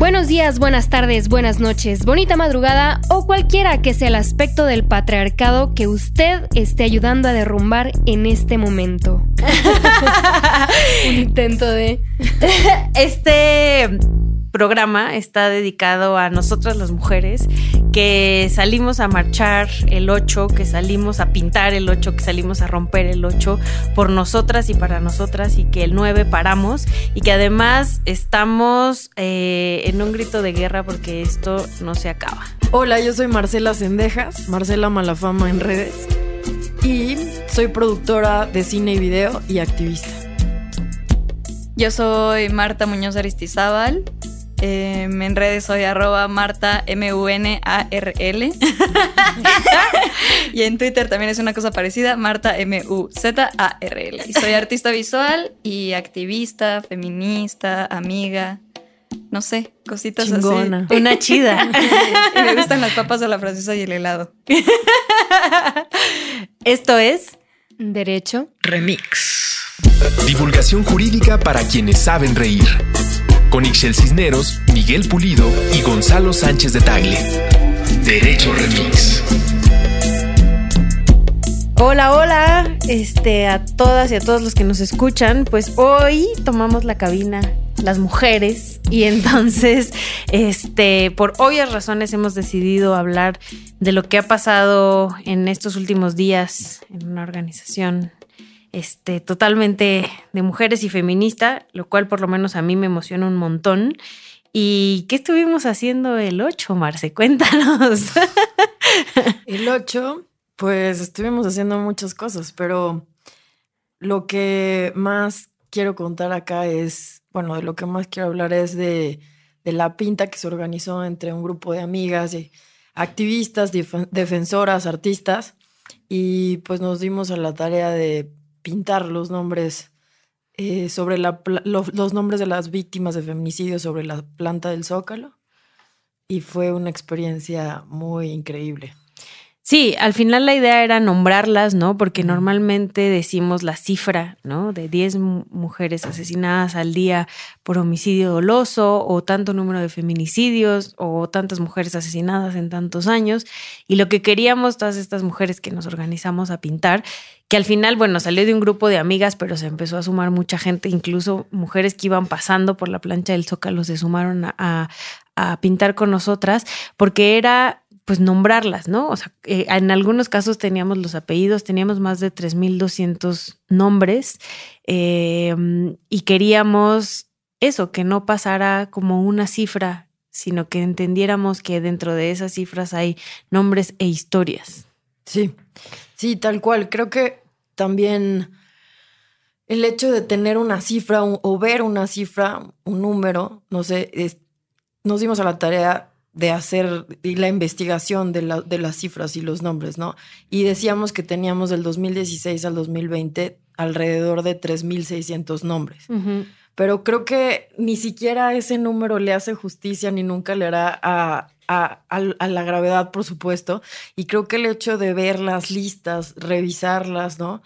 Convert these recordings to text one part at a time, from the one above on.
Buenos días, buenas tardes, buenas noches, bonita madrugada o cualquiera que sea el aspecto del patriarcado que usted esté ayudando a derrumbar en este momento. Un intento de... Este programa está dedicado a nosotras las mujeres que salimos a marchar el 8, que salimos a pintar el 8, que salimos a romper el 8 por nosotras y para nosotras y que el 9 paramos y que además estamos eh, en un grito de guerra porque esto no se acaba. Hola, yo soy Marcela Sendejas, Marcela Malafama en redes y soy productora de cine y video y activista. Yo soy Marta Muñoz Aristizábal, Em, en redes soy arroba Marta M-U-N-A-R-L. y en Twitter también es una cosa parecida, Marta M-U-Z-A-R-L. Y soy artista visual y activista, feminista, amiga. No sé, cositas Chingona. así. Una chida. y me gustan las papas a la francesa y el helado. Esto es Derecho Remix. Divulgación jurídica para quienes saben reír con Ixel Cisneros, Miguel Pulido y Gonzalo Sánchez de Tagle. Derecho Remix. Hola, hola, este, a todas y a todos los que nos escuchan. Pues hoy tomamos la cabina las mujeres y entonces, este, por obvias razones hemos decidido hablar de lo que ha pasado en estos últimos días en una organización este, totalmente de mujeres y feminista, lo cual por lo menos a mí me emociona un montón. ¿Y qué estuvimos haciendo el 8, Marce? Cuéntanos. El 8, pues estuvimos haciendo muchas cosas, pero lo que más quiero contar acá es, bueno, de lo que más quiero hablar es de, la pinta que se organizó entre un grupo de amigas, activistas, defensoras, artistas, y pues nos dimos a la tarea de pintar los nombres eh, sobre la, los nombres de las víctimas de feminicidio sobre la planta del Zócalo. Y fue una experiencia muy increíble. Sí, al final la idea era nombrarlas, ¿no? Porque normalmente decimos la cifra, ¿no? De 10 mujeres asesinadas al día por homicidio doloso o tanto número de feminicidios o tantas mujeres asesinadas en tantos años. Y lo que queríamos todas estas mujeres que nos organizamos a pintar, que al final, bueno, salió de un grupo de amigas, pero se empezó a sumar mucha gente, incluso mujeres que iban pasando por la plancha del Zócalo se sumaron a, a pintar con nosotras, porque era pues nombrarlas, ¿no? O sea, eh, en algunos casos teníamos los apellidos, teníamos más de 3.200 nombres em, y queríamos eso, que no pasara como una cifra, sino que entendiéramos que dentro de esas cifras hay nombres e historias. Sí, sí, tal cual. Creo que también el hecho de tener una cifra o ver una cifra, un número, no sé, nos dimos a la tarea de hacer la investigación de, la, de, las cifras y los nombres, ¿no? Y decíamos que teníamos del 2016 al 2020 alrededor de 3.600 nombres. Pero creo que ni siquiera ese número le hace justicia ni nunca le hará a, a, la gravedad, por supuesto. Y creo que el hecho de ver las listas, revisarlas, ¿no?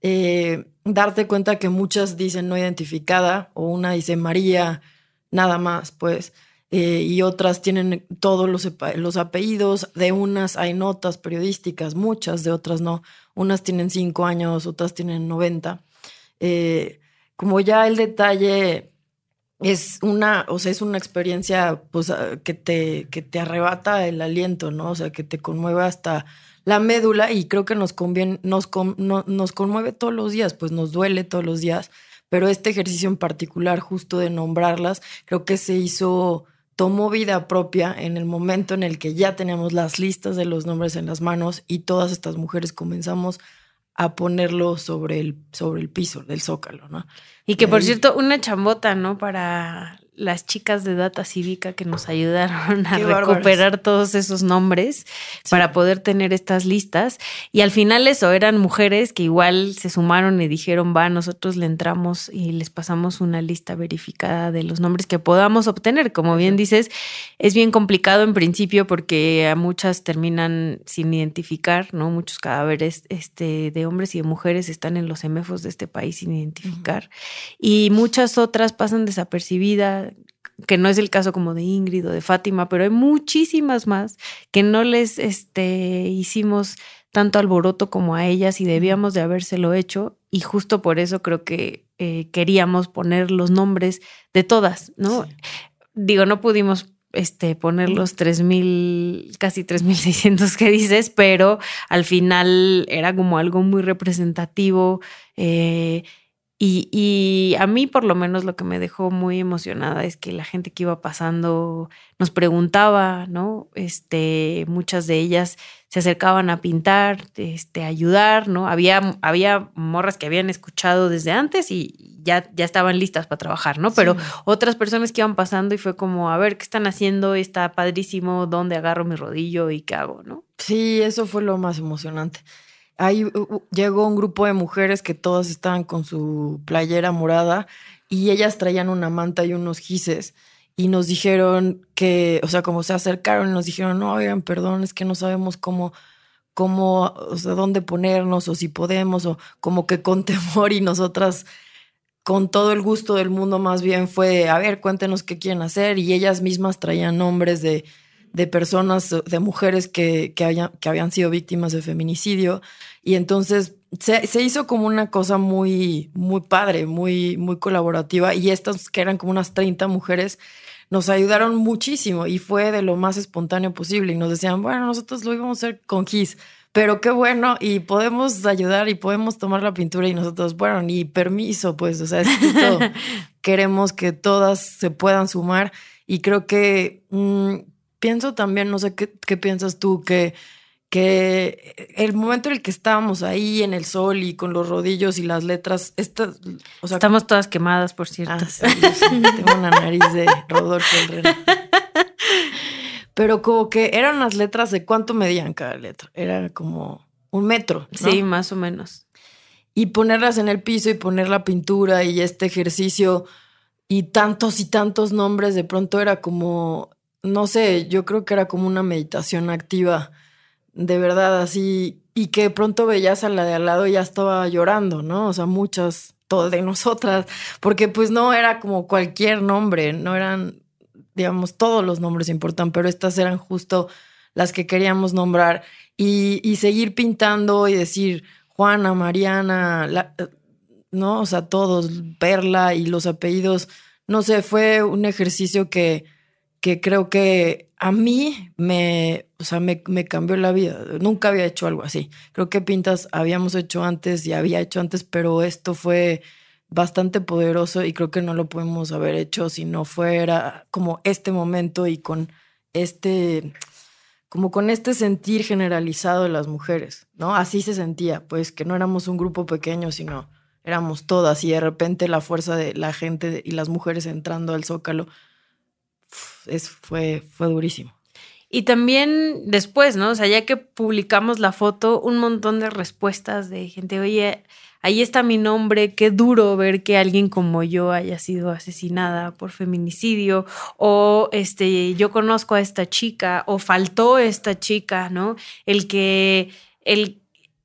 Eh, darte cuenta que muchas dicen no identificada o una dice María, nada más, pues eh, y otras tienen todos los, los, apellidos, de unas hay notas periodísticas, muchas, de otras no, unas tienen cinco años, otras tienen 90. Eh, como ya el detalle es una, o sea, es una experiencia pues, ah, que, te, que te arrebata el aliento, ¿no? O sea, que te conmueve hasta la médula y creo que nos, conviene, nos, nos conmueve todos los días, pues nos duele todos los días, pero este ejercicio en particular, justo de nombrarlas, creo que se hizo tomó vida propia en el momento en el que ya teníamos las listas de los nombres en las manos y todas estas mujeres comenzamos a ponerlo sobre el, sobre el piso del zócalo, ¿no? Y que por cierto, una chambota, ¿no? Para las chicas de Data Cívica que nos ayudaron a recuperar todos esos nombres para poder tener estas listas. Y al final eso, eran mujeres que igual se sumaron y dijeron, va, nosotros le entramos y les pasamos una lista verificada de los nombres que podamos obtener. Como bien dices, es bien complicado en principio porque a muchas terminan sin identificar, ¿no? Muchos cadáveres este, de hombres y de mujeres están en los emefos de este país sin identificar. Y muchas otras pasan desapercibidas que no es el caso como de Ingrid o de Fátima, pero hay muchísimas más que no les este, hicimos tanto alboroto como a ellas y debíamos de habérselo hecho y justo por eso creo que eh, queríamos poner los nombres de todas, ¿no? Digo, no pudimos este, poner los 3.000, casi 3.600 que dices, pero al final era como algo muy representativo. Eh, y, a mí por lo menos lo que me dejó muy emocionada es que la gente que iba pasando nos preguntaba, ¿no? Este, muchas de ellas se acercaban a pintar, este, a ayudar, ¿no? Había, había morras que habían escuchado desde antes y ya, ya estaban listas para trabajar, ¿no? Pero otras personas que iban pasando y fue como, a ver, ¿qué están haciendo? Está padrísimo, ¿dónde agarro mi rodillo y qué hago, ¿no? Sí, eso fue lo más emocionante ahí llegó un grupo de mujeres que todas estaban con su playera morada y ellas traían una manta y unos gises y nos dijeron que, o sea, como se acercaron nos dijeron, no, oigan, perdón, es que no sabemos cómo, cómo, o sea, dónde ponernos o si podemos o como que con temor y nosotras con todo el gusto del mundo más bien fue, a ver, cuéntenos qué quieren hacer y ellas mismas traían nombres de de personas, de mujeres que, que, que habían sido víctimas de feminicidio. Y entonces se, se, hizo como una cosa muy, muy padre, muy, muy colaborativa. Y estas, que eran como unas 30 mujeres, nos ayudaron muchísimo y fue de lo más espontáneo posible. Y nos decían, bueno, nosotros lo íbamos a hacer con GIS, pero qué bueno, y podemos ayudar y podemos tomar la pintura. Y nosotros, bueno, ni permiso, pues, o sea, es queremos que todas se puedan sumar. Y creo que mm, pienso también, no sé qué, piensas tú, que, que el momento en el que estábamos ahí en el sol y con los rodillos y las letras, estas, o sea, estamos todas quemadas, por cierto. Ah, tengo una nariz de Rodolfo Herrera. Pero como que eran las letras de cuánto medían cada letra. Era como un metro. Sí, más o menos. Y ponerlas en el piso y poner la pintura y este ejercicio y tantos y tantos nombres, de pronto era como no sé, yo creo que era como una meditación activa, de verdad, así, y que pronto veías a la de al lado y ya estaba llorando, ¿no? O sea, muchas, todas de nosotras, porque pues no era como cualquier nombre, no eran, digamos, todos los nombres importan, pero estas eran justo las que queríamos nombrar y, y seguir pintando y decir Juana, Mariana, ¿no? O sea, todos, Perla y los apellidos, no sé, fue un ejercicio que que creo que a mí me, o sea, me, me, cambió la vida. Nunca había hecho algo así. Creo que pintas habíamos hecho antes y había hecho antes, pero esto fue bastante poderoso y creo que no lo podemos haber hecho si no fuera como este momento y con este, como con este sentir generalizado de las mujeres, ¿no? Así se sentía, pues que no éramos un grupo pequeño, sino éramos todas y de repente la fuerza de la gente y las mujeres entrando al zócalo es, fue, fue durísimo. Y también después, ¿no? O sea, ya que publicamos la foto, un montón de respuestas de gente, oye, ahí está mi nombre, qué duro ver que alguien como yo haya sido asesinada por feminicidio, o este, yo conozco a esta chica, o faltó esta chica, ¿no? El que, el,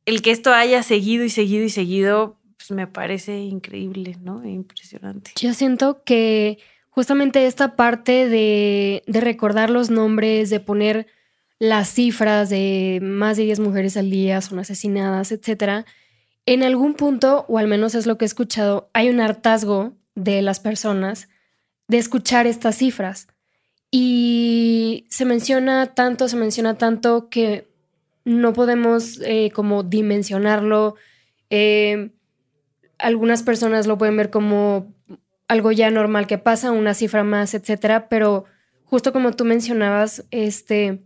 el que esto haya seguido y seguido y seguido, pues me parece increíble, ¿no? Impresionante. Yo siento que justamente esta parte de, recordar los nombres, de poner las cifras de más de 10 mujeres al día son asesinadas, etcétera, en algún punto, o al menos es lo que he escuchado, hay un hartazgo de las personas de escuchar estas cifras. Y se menciona tanto, se menciona tanto que no podemos eh, como dimensionarlo. Eh, algunas personas lo pueden ver como algo ya normal que pasa, una cifra más, etcétera, pero justo como tú mencionabas, este,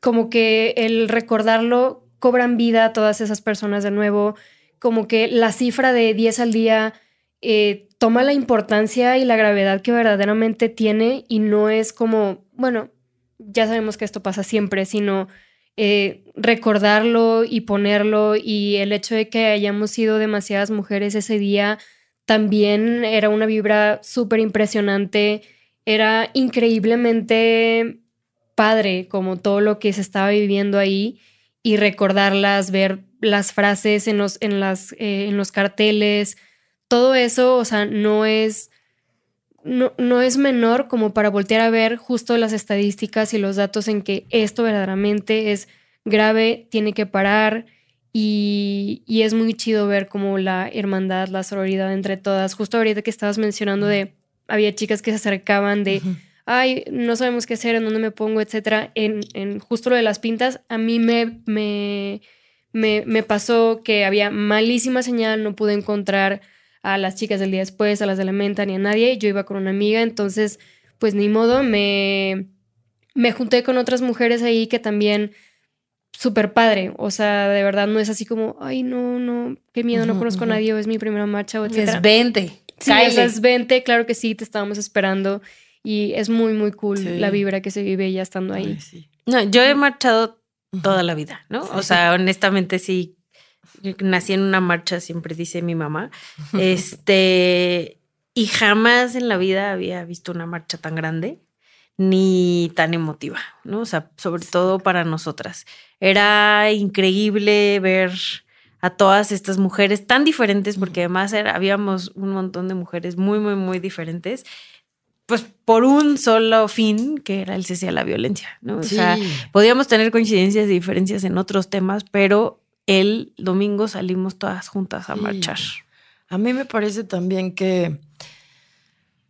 como que el recordarlo cobran vida a todas esas personas de nuevo, como que la cifra de 10 al día, eh, toma la importancia y la gravedad que verdaderamente tiene y no es como, bueno, ya sabemos que esto pasa siempre, sino eh, recordarlo y ponerlo y el hecho de que hayamos sido demasiadas mujeres ese día también era una vibra súper impresionante, era increíblemente padre como todo lo que se estaba viviendo ahí y recordarlas, ver las frases en los, en las, eh, en los carteles, todo eso, o sea, no es, no, no, es menor como para voltear a ver justo las estadísticas y los datos en que esto verdaderamente es grave, tiene que parar y, y es muy chido ver como la hermandad, la sororidad entre todas. Justo ahorita que estabas mencionando de, había chicas que se acercaban de ay, no sabemos qué hacer, en dónde me pongo, etcétera. En, en justo lo de las pintas, a mí me, me, me, pasó que había malísima señal, no pude encontrar a las chicas del día después, a las de la menta, ni a nadie. Yo iba con una amiga, entonces, pues ni modo, me, me junté con otras mujeres ahí que también súper padre. O sea, de verdad no es así como, ay, no, no, qué miedo, no conozco a nadie, o es mi primera marcha, o etcétera. Es 20. Sí, es 20, claro que sí, te estábamos esperando. Y es muy, muy cool la vibra que se vive ya estando ahí. No, yo he marchado toda la vida, ¿no? O sea, honestamente sí, nací en una marcha, siempre dice mi mamá. Este, y jamás en la vida había visto una marcha tan grande ni tan emotiva, ¿no? O sea, sobre todo para nosotras. Era increíble ver a todas estas mujeres tan diferentes, porque además habíamos un montón de mujeres muy, muy, muy diferentes pues por un solo fin, que era el cese a la violencia, ¿no? O sea, podíamos tener coincidencias y diferencias en otros temas, pero el domingo salimos todas juntas a marchar. A mí me parece también que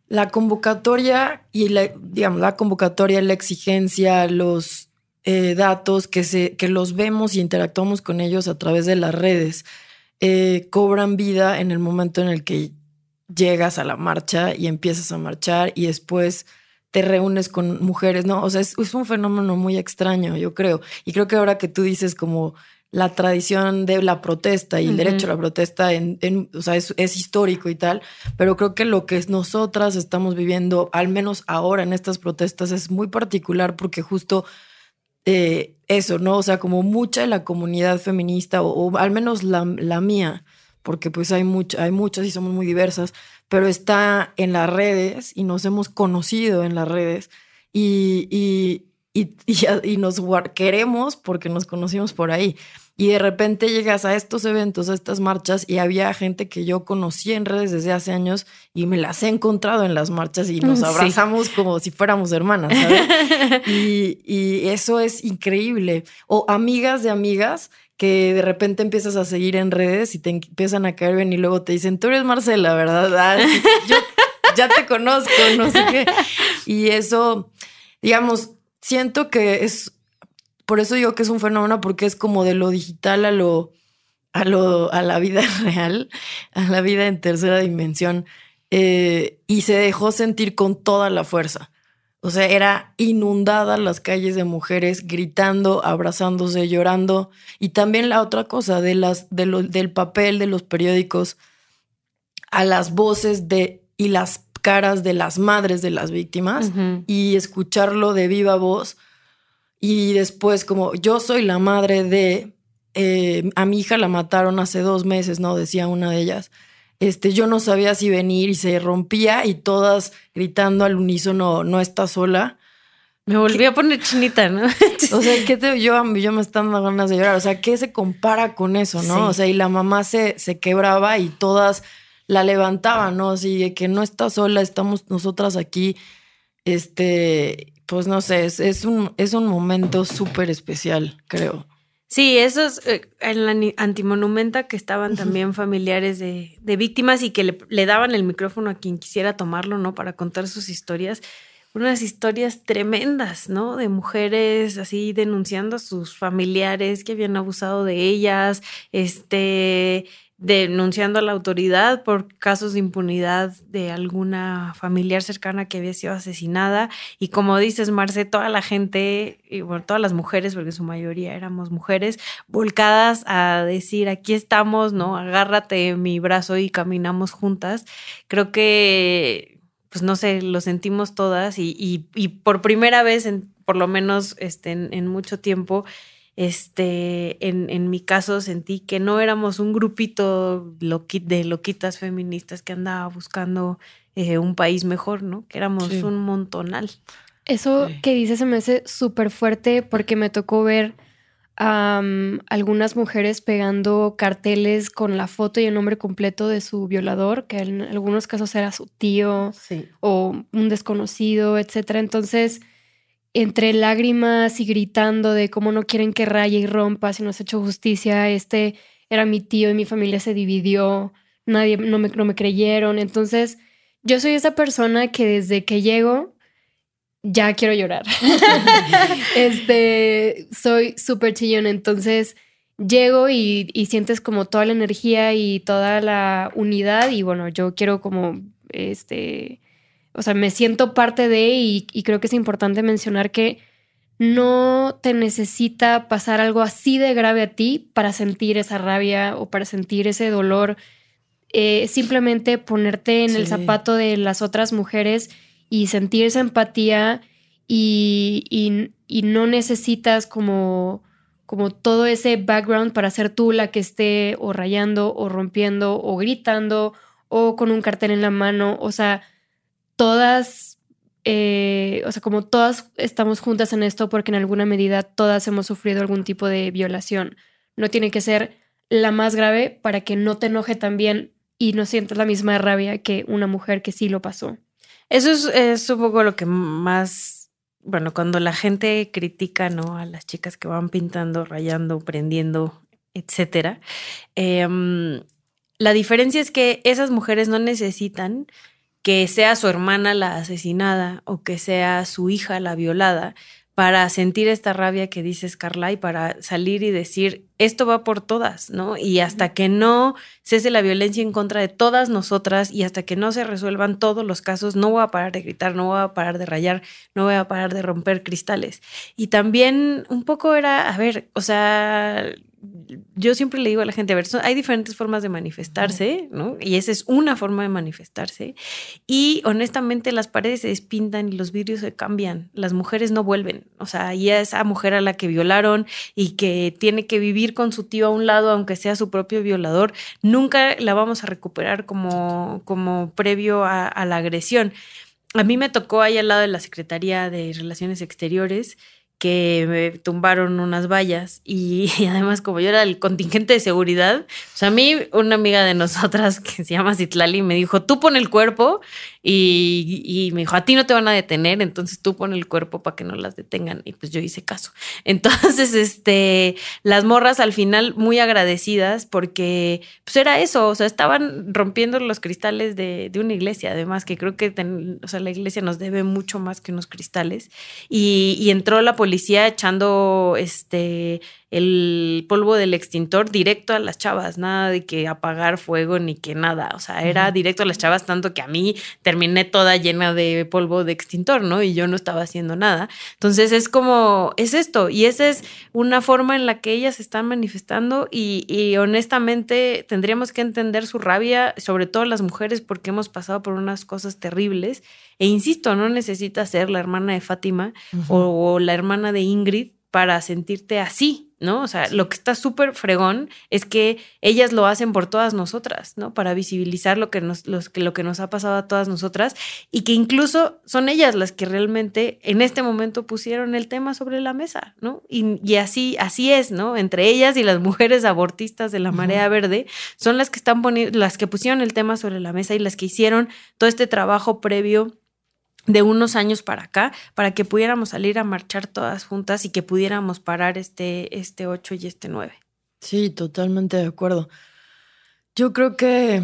la convocatoria y la, digamos, la convocatoria, la exigencia, los eh, datos que, se, que los vemos y interactuamos con ellos a través de las redes, eh, cobran vida en el momento en el que llegas a la marcha y empiezas a marchar y después te reúnes con mujeres, ¿no? O sea, es, un fenómeno muy extraño, yo creo. Y creo que ahora que tú dices como la tradición de la protesta y el derecho a la protesta en, o sea, es, histórico y tal, pero creo que lo que nosotras estamos viviendo, al menos ahora en estas protestas, es muy particular porque justo eh, eso, ¿no? O sea, como mucha de la comunidad feminista, o, al menos la, la mía, porque pues hay, hay muchas y somos muy diversas, pero está en las redes y nos hemos conocido en las redes y, y, y, y nos queremos porque nos conocimos por ahí. Y de repente llegas a estos eventos, a estas marchas, y había gente que yo conocí en redes desde hace años y me las he encontrado en las marchas y nos abrazamos como si fuéramos hermanas, ¿sabes? y, y eso es increíble. O amigas de amigas que de repente empiezas a seguir en redes y te empiezan a caer bien y luego te dicen, tú eres Marcela, ¿verdad? Ah, yo ya te conozco, no sé qué. Y eso, digamos, siento que es, por eso digo que es un fenómeno, porque es como de lo digital a lo, a lo, a la vida real, a la vida en tercera dimensión. Eh, y se dejó sentir con toda la fuerza. O sea, era inundada las calles de mujeres gritando, abrazándose, llorando. Y también la otra cosa de las, de del papel de los periódicos a las voces de, y las caras de las madres de las víctimas y escucharlo de viva voz. Y después, como yo soy la madre de, eh, a mi hija la mataron hace dos meses, ¿no? Decía una de ellas este, yo no sabía si venir y se rompía y todas gritando al unísono, no está sola. Me volví a poner chinita, ¿no? o sea, ¿qué te, yo, yo me están dando ganas de llorar. O sea, ¿qué se compara con eso, no? O sea, y la mamá se, se quebraba y todas la levantaban, ¿no? Así de que no está sola, estamos nosotras aquí. Este, pues no sé, es, es un, es un momento súper especial, creo. Sí, esos eh, en la antimonumenta que estaban también familiares de, víctimas y que le, daban el micrófono a quien quisiera tomarlo, ¿no? Para contar sus historias. Unas historias tremendas, ¿no? De mujeres así denunciando a sus familiares que habían abusado de ellas, este, denunciando a la autoridad por casos de impunidad de alguna familiar cercana que había sido asesinada. Y como dices, Marce, toda la gente, y bueno, todas las mujeres, porque su mayoría éramos mujeres, volcadas a decir, aquí estamos, ¿no? Agárrate mi brazo y caminamos juntas. Creo que, pues no sé, lo sentimos todas y, y, por primera vez, en, por lo menos este, en mucho tiempo, este, en, en, mi caso sentí que no éramos un grupito de loquitas feministas que andaba buscando eh, un país mejor, ¿no? Que éramos un montonal. Eso que dices se me hace súper fuerte porque me tocó ver a algunas mujeres pegando carteles con la foto y el nombre completo de su violador, que en algunos casos era su tío o un desconocido, etcétera. Entonces, entre lágrimas y gritando de cómo no quieren que raye y rompa, si no se ha hecho justicia, este era mi tío y mi familia se dividió, nadie, no me, no me creyeron. Entonces, yo soy esa persona que desde que llego, ya quiero llorar. este, soy súper chillón, entonces llego y, y, sientes como toda la energía y toda la unidad y bueno, yo quiero como, este, o sea, me siento parte de y, y creo que es importante mencionar que no te necesita pasar algo así de grave a ti para sentir esa rabia o para sentir ese dolor. Eh, simplemente ponerte en el zapato de las otras mujeres y sentir esa empatía y, y, y, no necesitas como, como todo ese background para ser tú la que esté o rayando o rompiendo o gritando o con un cartel en la mano. O sea, todas, eh, o sea, como todas estamos juntas en esto porque en alguna medida todas hemos sufrido algún tipo de violación. No tiene que ser la más grave para que no te enoje también y no sientas la misma rabia que una mujer que sí lo pasó. Eso es, un poco lo que más, bueno, cuando la gente critica, ¿no? A las chicas que van pintando, rayando, prendiendo, etcétera. Em, la diferencia es que esas mujeres no necesitan que sea su hermana la asesinada o que sea su hija la violada, para sentir esta rabia que dices, Carla, y para salir y decir, esto va por todas, ¿no? Y hasta que no cese la violencia en contra de todas nosotras y hasta que no se resuelvan todos los casos, no voy a parar de gritar, no voy a parar de rayar, no voy a parar de romper cristales. Y también un poco era, a ver, o sea, yo siempre le digo a la gente, a ver, hay diferentes formas de manifestarse, ¿no? Y esa es una forma de manifestarse. Y honestamente las paredes se despintan y los vidrios se cambian. Las mujeres no vuelven. O sea, y esa mujer a la que violaron y que tiene que vivir con su tío a un lado, aunque sea su propio violador, nunca la vamos a recuperar como, como previo a, a la agresión. A mí me tocó ahí al lado de la Secretaría de Relaciones Exteriores que me tumbaron unas vallas y, además como yo era el contingente de seguridad, o sea, a mí una amiga de nosotras que se llama Citlali me dijo, tú pon el cuerpo y, me dijo, a ti no te van a detener, entonces tú pon el cuerpo para que no las detengan. Y pues yo hice caso. Entonces, este, las morras al final muy agradecidas porque pues era eso, o sea, estaban rompiendo los cristales de, una iglesia, además que creo que o sea, la iglesia nos debe mucho más que unos cristales. Y, y entró la policía echando este el polvo del extintor directo a las chavas, nada de que apagar fuego ni que nada, o sea, era directo a las chavas, tanto que a mí terminé toda llena de polvo de extintor, ¿no? Y yo no estaba haciendo nada. Entonces es como, es esto, y esa es una forma en la que ellas están manifestando y, y honestamente tendríamos que entender su rabia, sobre todo las mujeres, porque hemos pasado por unas cosas terribles. E insisto, no necesitas ser la hermana de Fátima o, la hermana de Ingrid para sentirte así, ¿no? O sea, lo que está súper fregón es que ellas lo hacen por todas nosotras, ¿no? Para visibilizar lo que, nos, lo que nos ha pasado a todas nosotras y que incluso son ellas las que realmente en este momento pusieron el tema sobre la mesa, ¿no? Y, así, así es, ¿no? Entre ellas y las mujeres abortistas de la Marea Verde son las que están poniendo, las que pusieron el tema sobre la mesa y las que hicieron todo este trabajo previo de unos años para acá, para que pudiéramos salir a marchar todas juntas y que pudiéramos parar este, este 8 y este 9. Sí, totalmente de acuerdo. Yo creo que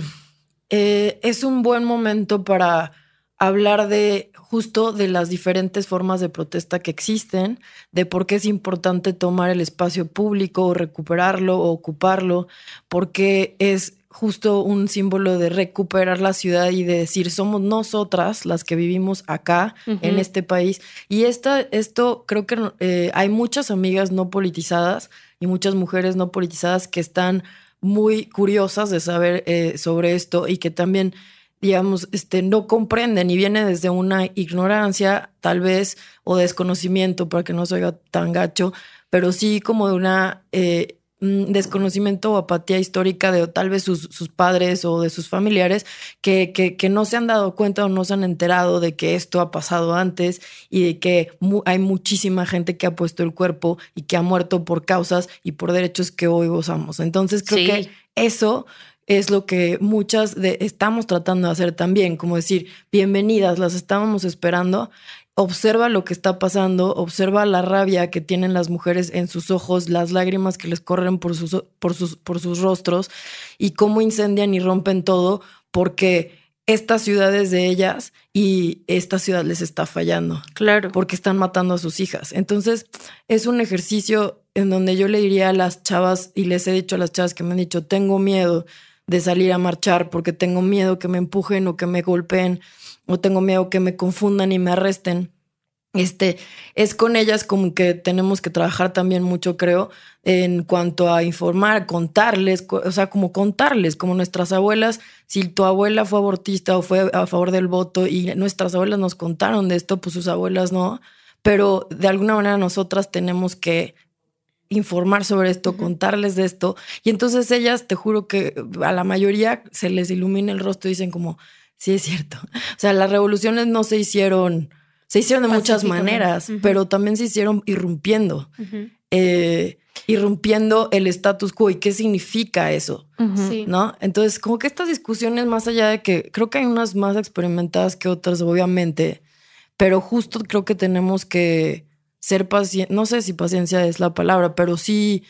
eh, es un buen momento para hablar de justo de las diferentes formas de protesta que existen, de por qué es importante tomar el espacio público o recuperarlo o ocuparlo, porque es justo un símbolo de recuperar la ciudad y de decir somos nosotras las que vivimos acá en este país. Y esta, esto creo que eh, hay muchas amigas no politizadas y muchas mujeres no politizadas que están muy curiosas de saber eh, sobre esto y que también digamos, este, no comprenden y viene desde una ignorancia, tal vez, o desconocimiento, para que no se oiga tan gacho, pero sí como de una eh, desconocimiento o apatía histórica de tal vez sus, sus padres o de sus familiares que, que, que, no se han dado cuenta o no se han enterado de que esto ha pasado antes y de que hay muchísima gente que ha puesto el cuerpo y que ha muerto por causas y por derechos que hoy gozamos. Entonces creo que eso es lo que muchas de, estamos tratando de hacer también, como decir, bienvenidas, las estábamos esperando. Observa lo que está pasando, observa la rabia que tienen las mujeres en sus ojos, las lágrimas que les corren por sus, por sus, por sus rostros y cómo incendian y rompen todo porque estas ciudades de ellas y esta ciudad les está fallando. Claro. Porque están matando a sus hijas. Entonces, es un ejercicio en donde yo le diría a las chavas y les he dicho a las chavas que me han dicho, tengo miedo de salir a marchar porque tengo miedo que me empujen o que me golpeen o tengo miedo que me confundan y me arresten. Este es con ellas como que tenemos que trabajar también mucho, creo, en cuanto a informar, contarles, o sea, como contarles, como nuestras abuelas, si tu abuela fue abortista o fue a favor del voto y nuestras abuelas nos contaron de esto, pues sus abuelas no, pero de alguna manera nosotras tenemos que informar sobre esto, contarles de esto. Y entonces ellas, te juro que a la mayoría se les ilumina el rostro y dicen como, sí es cierto. O sea, las revoluciones no se hicieron, se hicieron de muchas maneras, pero también se hicieron irrumpiendo. Eh, irrumpiendo el status quo. Y qué significa eso, ¿no? Entonces, como que estas discusiones, más allá de que creo que hay unas más experimentadas que otras, obviamente, pero justo creo que tenemos que ser paciente, no sé si paciencia es la palabra, pero sí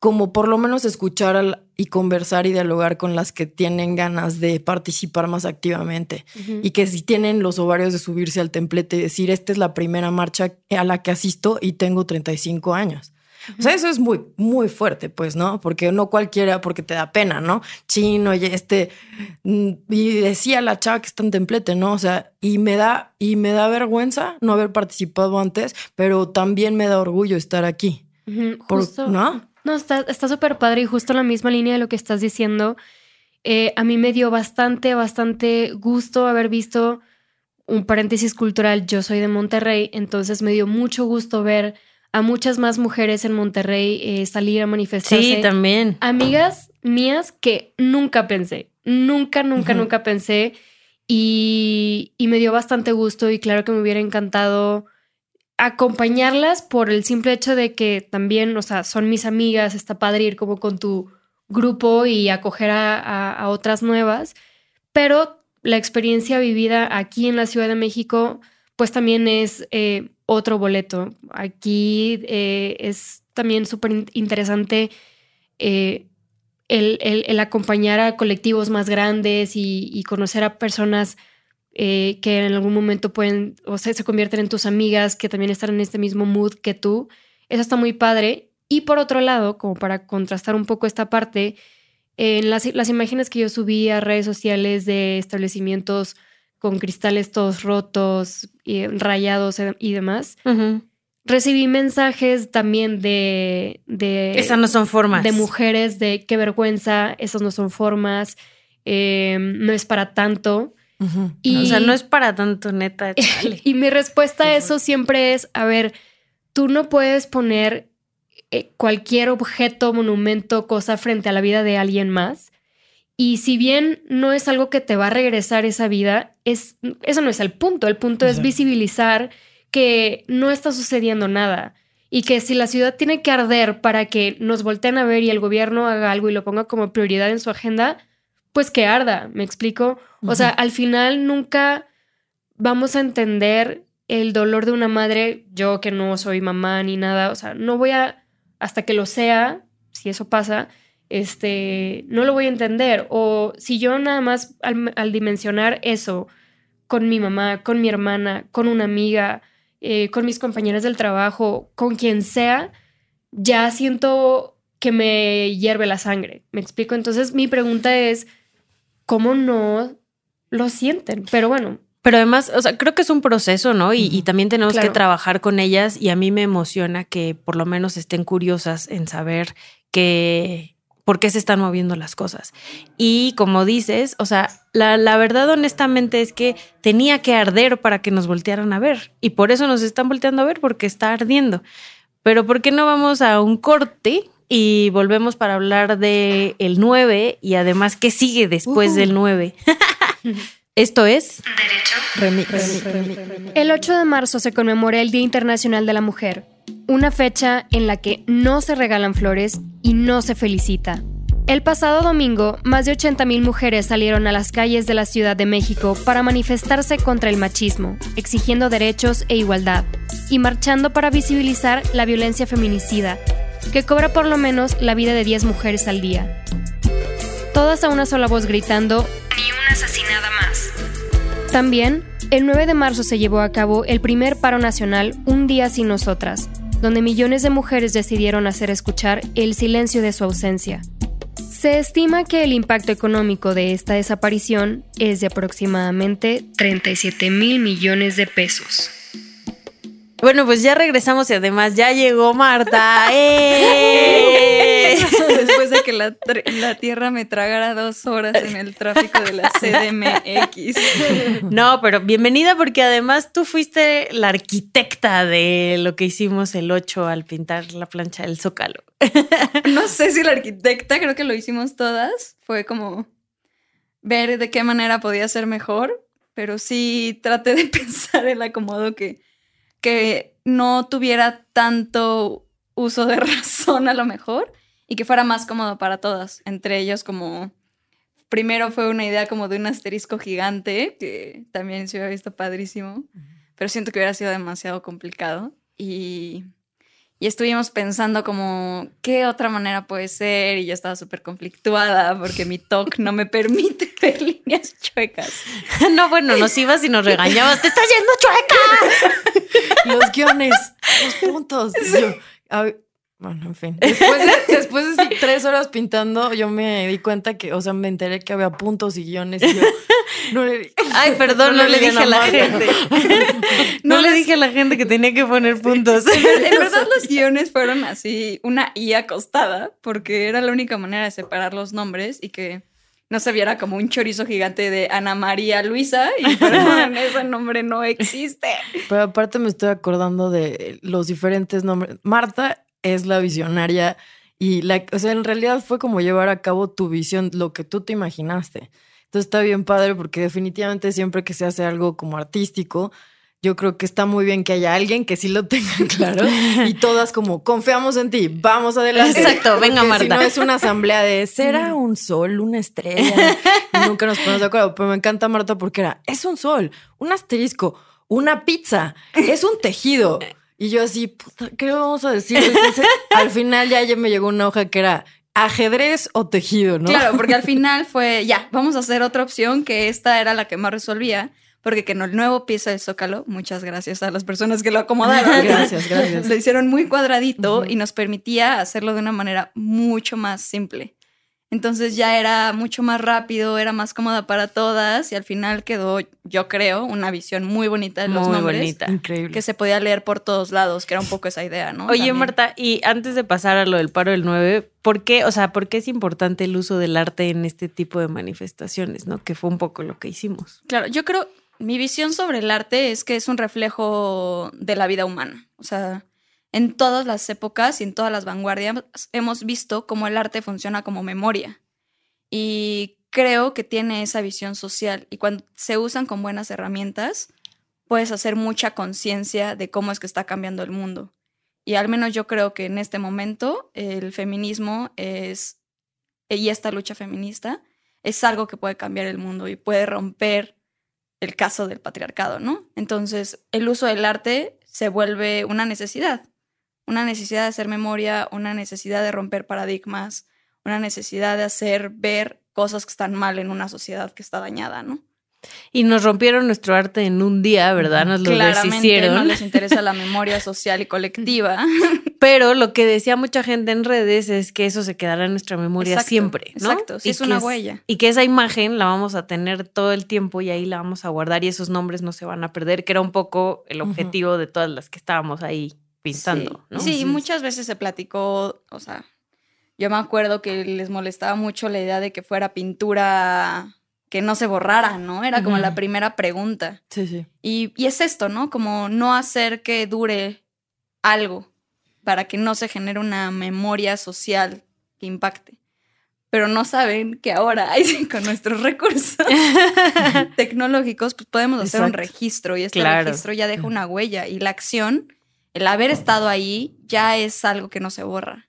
como por lo menos escuchar y conversar y dialogar con las que tienen ganas de participar más activamente y que si tienen los ovarios de subirse al templete y decir, esta es la primera marcha a la que asisto y tengo 35 años. O sea, eso es muy, muy fuerte, pues, ¿no? Porque no cualquiera, porque te da pena, ¿no? Chino, y este. Mm, y decía la chava que está en templete, ¿no? O sea, y me da, y me da vergüenza no haber participado antes, pero también me da orgullo estar aquí. justo, ¿No? No, está súper padre y justo en la misma línea de lo que estás diciendo. Eh, a mí me dio bastante, bastante gusto haber visto un paréntesis cultural. Yo soy de Monterrey, entonces me dio mucho gusto ver a muchas más mujeres en Monterrey eh, salir a manifestarse. Sí, también. Amigas mías que nunca pensé, nunca, nunca, nunca pensé. Y, y, me dio bastante gusto y claro que me hubiera encantado acompañarlas por el simple hecho de que también, o sea, son mis amigas, está padre ir como con tu grupo y acoger a, otras nuevas, pero la experiencia vivida aquí en la Ciudad de México, pues también es eh, otro boleto. Aquí eh, es también súper interesante eh, el, acompañar a colectivos más grandes y, conocer a personas eh, que en algún momento pueden, o sea, se convierten en tus amigas, que también están en este mismo mood que tú. Eso está muy padre. Y por otro lado, como para contrastar un poco esta parte, en las, las imágenes que yo subí a redes sociales de establecimientos con cristales todos rotos, y rayados y demás. Recibí mensajes también de, de... Esas no son formas. De mujeres de qué vergüenza, esas no son formas, em, no es para tanto. Y, o sea, no es para tanto, neta. y mi respuesta a eso siempre es, a ver, tú no puedes poner eh, cualquier objeto, monumento, cosa frente a la vida de alguien más y si bien no es algo que te va a regresar esa vida, es, eso no es el punto. El punto es visibilizar que no está sucediendo nada y que si la ciudad tiene que arder para que nos volteen a ver y el gobierno haga algo y lo ponga como prioridad en su agenda, pues que arda, ¿me explico? O sea, al final nunca vamos a entender el dolor de una madre, yo que no soy mamá ni nada, o sea, no voy a, hasta que lo sea, si eso pasa, este, no lo voy a entender. O si yo nada más al, dimensionar eso con mi mamá, con mi hermana, con una amiga, eh, con mis compañeras del trabajo, con quien sea, ya siento que me hierve la sangre. ¿Me explico? Entonces mi pregunta es, ¿cómo no lo sienten? Pero bueno. Pero además, o sea, creo que es un proceso, ¿no? Y, también tenemos que trabajar con ellas y a mí me emociona que por lo menos estén curiosas en saber que por qué se están moviendo las cosas. Y como dices, o sea, la, la, verdad honestamente es que tenía que arder para que nos voltearan a ver. Y por eso nos están volteando a ver, porque está ardiendo. Pero ¿por qué no vamos a un corte y volvemos para hablar de el 9 y además qué sigue después del 9? Esto es Derecho. El 8 de marzo se conmemora el Día Internacional de la Mujer, una fecha en la que no se regalan flores y no se felicita. El pasado domingo, más de 80.000 mujeres salieron a las calles de la Ciudad de México para manifestarse contra el machismo, exigiendo derechos e igualdad, y marchando para visibilizar la violencia feminicida, que cobra por lo menos la vida de 10 mujeres al día. Todas a una sola voz gritando, ni una asesinada más. También, el 9 de marzo se llevó a cabo el primer paro nacional Un día sin nosotras, donde millones de mujeres decidieron hacer escuchar el silencio de su ausencia. Se estima que el impacto económico de esta desaparición es de aproximadamente 37 mil millones de pesos. Bueno, pues ya regresamos y además ya llegó Marta. ¡Eh! Después de que la, Tierra me tragara dos horas en el tráfico de la CDMX. No, pero bienvenida porque además tú fuiste la arquitecta de lo que hicimos el 8 al pintar la plancha del Zócalo. No sé si la arquitecta, creo que lo hicimos todas. Fue como ver de qué manera podía ser mejor, pero sí traté de pensar el acomodo que que no tuviera tanto uso de razón a lo mejor y que fuera más cómodo para todas. Entre ellos como, primero fue una idea como de un asterisco gigante, que también se hubiera visto padrísimo, pero siento que hubiera sido demasiado complicado. Y y estuvimos pensando como, ¿qué otra manera puede ser? Y yo estaba súper conflictuada porque mi TOC no me permite ver líneas chuecas. No, bueno, nos ibas y nos regañabas. ¡Te estás yendo chueca! Los guiones, los puntos. bueno, en fin. Después de, tres horas pintando, yo me di cuenta que, o sea, me enteré que había puntos y guiones. Y yo, no le Ay, perdón, no, le, dije a la gente. no, le dije a la gente que tenía que poner puntos. En verdad, los guiones fueron así, una I acostada, porque era la única manera de separar los nombres y que no se viera como un chorizo gigante de Ana María Luisa y perdón, ese nombre no existe. Pero aparte me estoy acordando de los diferentes nombres. Marta es la visionaria y la, o sea, en realidad fue como llevar a cabo tu visión, lo que tú te imaginaste. Entonces está bien padre porque definitivamente siempre que se hace algo como artístico, yo creo que está muy bien que haya alguien que sí lo tenga claro y todas como confiamos en ti, vamos adelante. Exacto, venga Marta. Si no es una asamblea de será un sol, una estrella, nunca nos ponemos de acuerdo, pero me encanta Marta porque era es un sol, un asterisco, una pizza, es un tejido. Y yo así, puta, ¿qué vamos a decir? al final ya, ya me llegó una hoja que era ajedrez o tejido, ¿no? Claro, porque al final fue, ya, vamos a hacer otra opción, que esta era la que más resolvía, porque que en el nuevo pieza del Zócalo, muchas gracias a las personas que lo acomodaron. gracias, gracias. Lo hicieron muy cuadradito y nos permitía hacerlo de una manera mucho más simple. Entonces ya era mucho más rápido, era más cómoda para todas y al final quedó, yo creo, una visión muy bonita de los muy nombres. Bonita. Increíble. Que se podía leer por todos lados, que era un poco esa idea, ¿no? Oye, Marta, y antes de pasar a lo del paro del 9, ¿por qué, o sea, por qué es importante el uso del arte en este tipo de manifestaciones, ¿no? Que fue un poco lo que hicimos. Claro, yo creo, mi visión sobre el arte es que es un reflejo de la vida humana. O sea, en todas las épocas y en todas las vanguardias hemos visto cómo el arte funciona como memoria. Y creo que tiene esa visión social y cuando se usan con buenas herramientas, puedes hacer mucha conciencia de cómo es que está cambiando el mundo. Y al menos yo creo que en este momento el feminismo es, y esta lucha feminista, es algo que puede cambiar el mundo y puede romper el caso del patriarcado, ¿no? Entonces, el uso del arte se vuelve una necesidad una necesidad de hacer memoria, una necesidad de romper paradigmas, una necesidad de hacer ver cosas que están mal en una sociedad que está dañada, ¿no? Y nos rompieron nuestro arte en un día, ¿verdad? Nos lo Claramente no les interesa la memoria social y colectiva. pero lo que decía mucha gente en redes es que eso se quedará en nuestra memoria Exacto, siempre, ¿no? exacto, sí, Y es una huella. Y que esa imagen la vamos a tener todo el tiempo y ahí la vamos a guardar y esos nombres no se van a perder, que era un poco el objetivo de todas las que estábamos ahí pintando, sí. ¿no? Sí, Sí. muchas veces se platicó, o sea, yo me acuerdo que les molestaba mucho la idea de que fuera pintura que no se borrara, ¿no? Era como la Ujú. primera pregunta. Sí, sí. Y, y es esto, ¿no? Como no hacer que dure algo para que no se genere una memoria social que impacte. Pero no saben que ahora, con nuestros recursos tecnológicos, pues podemos hacer un registro y este Claro. registro ya deja una huella y la acción, el haber estado ahí, ya es algo que no se borra.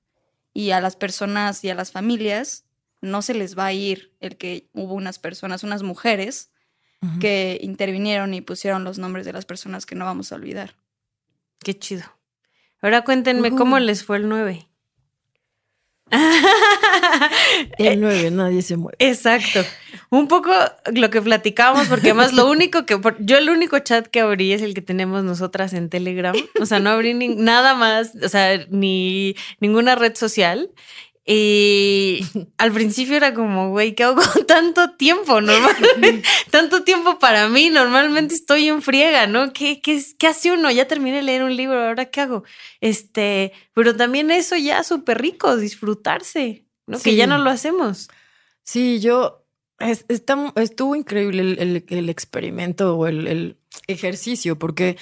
Y a las personas y a las familias no se les va a ir el que hubo unas personas, unas mujeres, que intervinieron y pusieron los nombres de las personas que no vamos a olvidar. Qué chido. Ahora cuéntenme cómo les fue el 9. El 9, nadie se mueve. Exacto. Un poco lo que platicábamos, porque además lo único que. por- yo el único chat que abrí es el que tenemos nosotras en Telegram. O sea, no abrí ni- nada más, o sea, ni ninguna red social. Y al principio era como, güey, ¿qué hago con tanto tiempo? Normalmente, tanto tiempo para mí. Normalmente estoy en friega, ¿no? ¿Qué, qué, qué hace uno? Ya terminé de leer un libro, ¿ahora qué hago? Este, pero también eso ya súper rico, disfrutarse, ¿no? Que ya no lo hacemos. Sí, yo. Es- estuvo increíble el, experimento o el, ejercicio, porque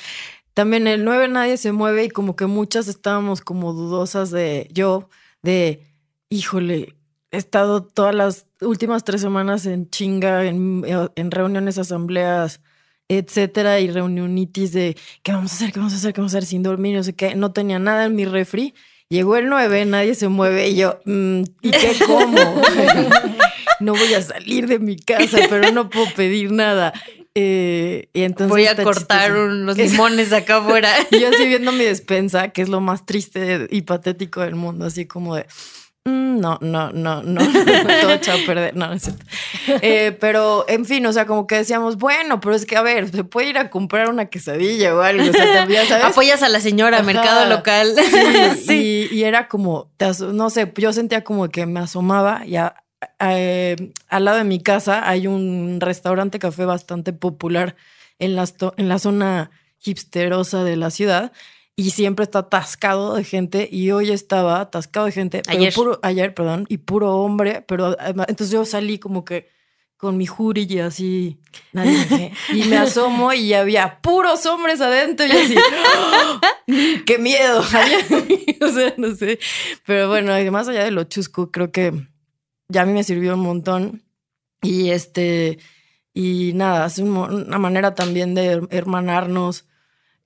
también el 9 nadie se mueve y como que muchas estábamos como dudosas de yo, de híjole, he estado todas las últimas tres semanas en chinga, en, en reuniones, asambleas, etcétera, y reunionitis de qué vamos a hacer, qué vamos a hacer, qué vamos a hacer sin dormir, no sé qué. No tenía nada en mi refri. Llegó el 9, nadie se mueve y yo, mm, ¿y qué como? no voy a salir de mi casa, pero no puedo pedir nada. Eh, y entonces Voy a cortar unos Es- limones acá afuera. y yo así viendo mi despensa, que es lo más triste y patético del mundo, así como de, "Mm, no, no, no, no, todo echado a perder, no, no es cierto. Eh, pero, en fin, o sea, como que decíamos, bueno, pero es que, a ver, se puede ir a comprar una quesadilla o algo, o sea, también, ¿sabes? Apoyas a la señora, Ajá. mercado local. Sí, Y, y era como, no sé, yo sentía como que me asomaba y a- a- eh, al lado de mi casa hay un restaurante café bastante popular en la, en la zona hipsterosa de la ciudad y siempre está atascado de gente y hoy estaba atascado de gente, pero Ayer. puro, ayer, perdón, y puro hombre, pero entonces yo salí como que con mi jury y así, nadie me y me asomo y había puros hombres adentro y así, ¡ah! ¡qué miedo! o sea, no sé, pero bueno, más allá de lo chusco, creo que ya a mí me sirvió un montón y este, y nada, es una manera también de her- hermanarnos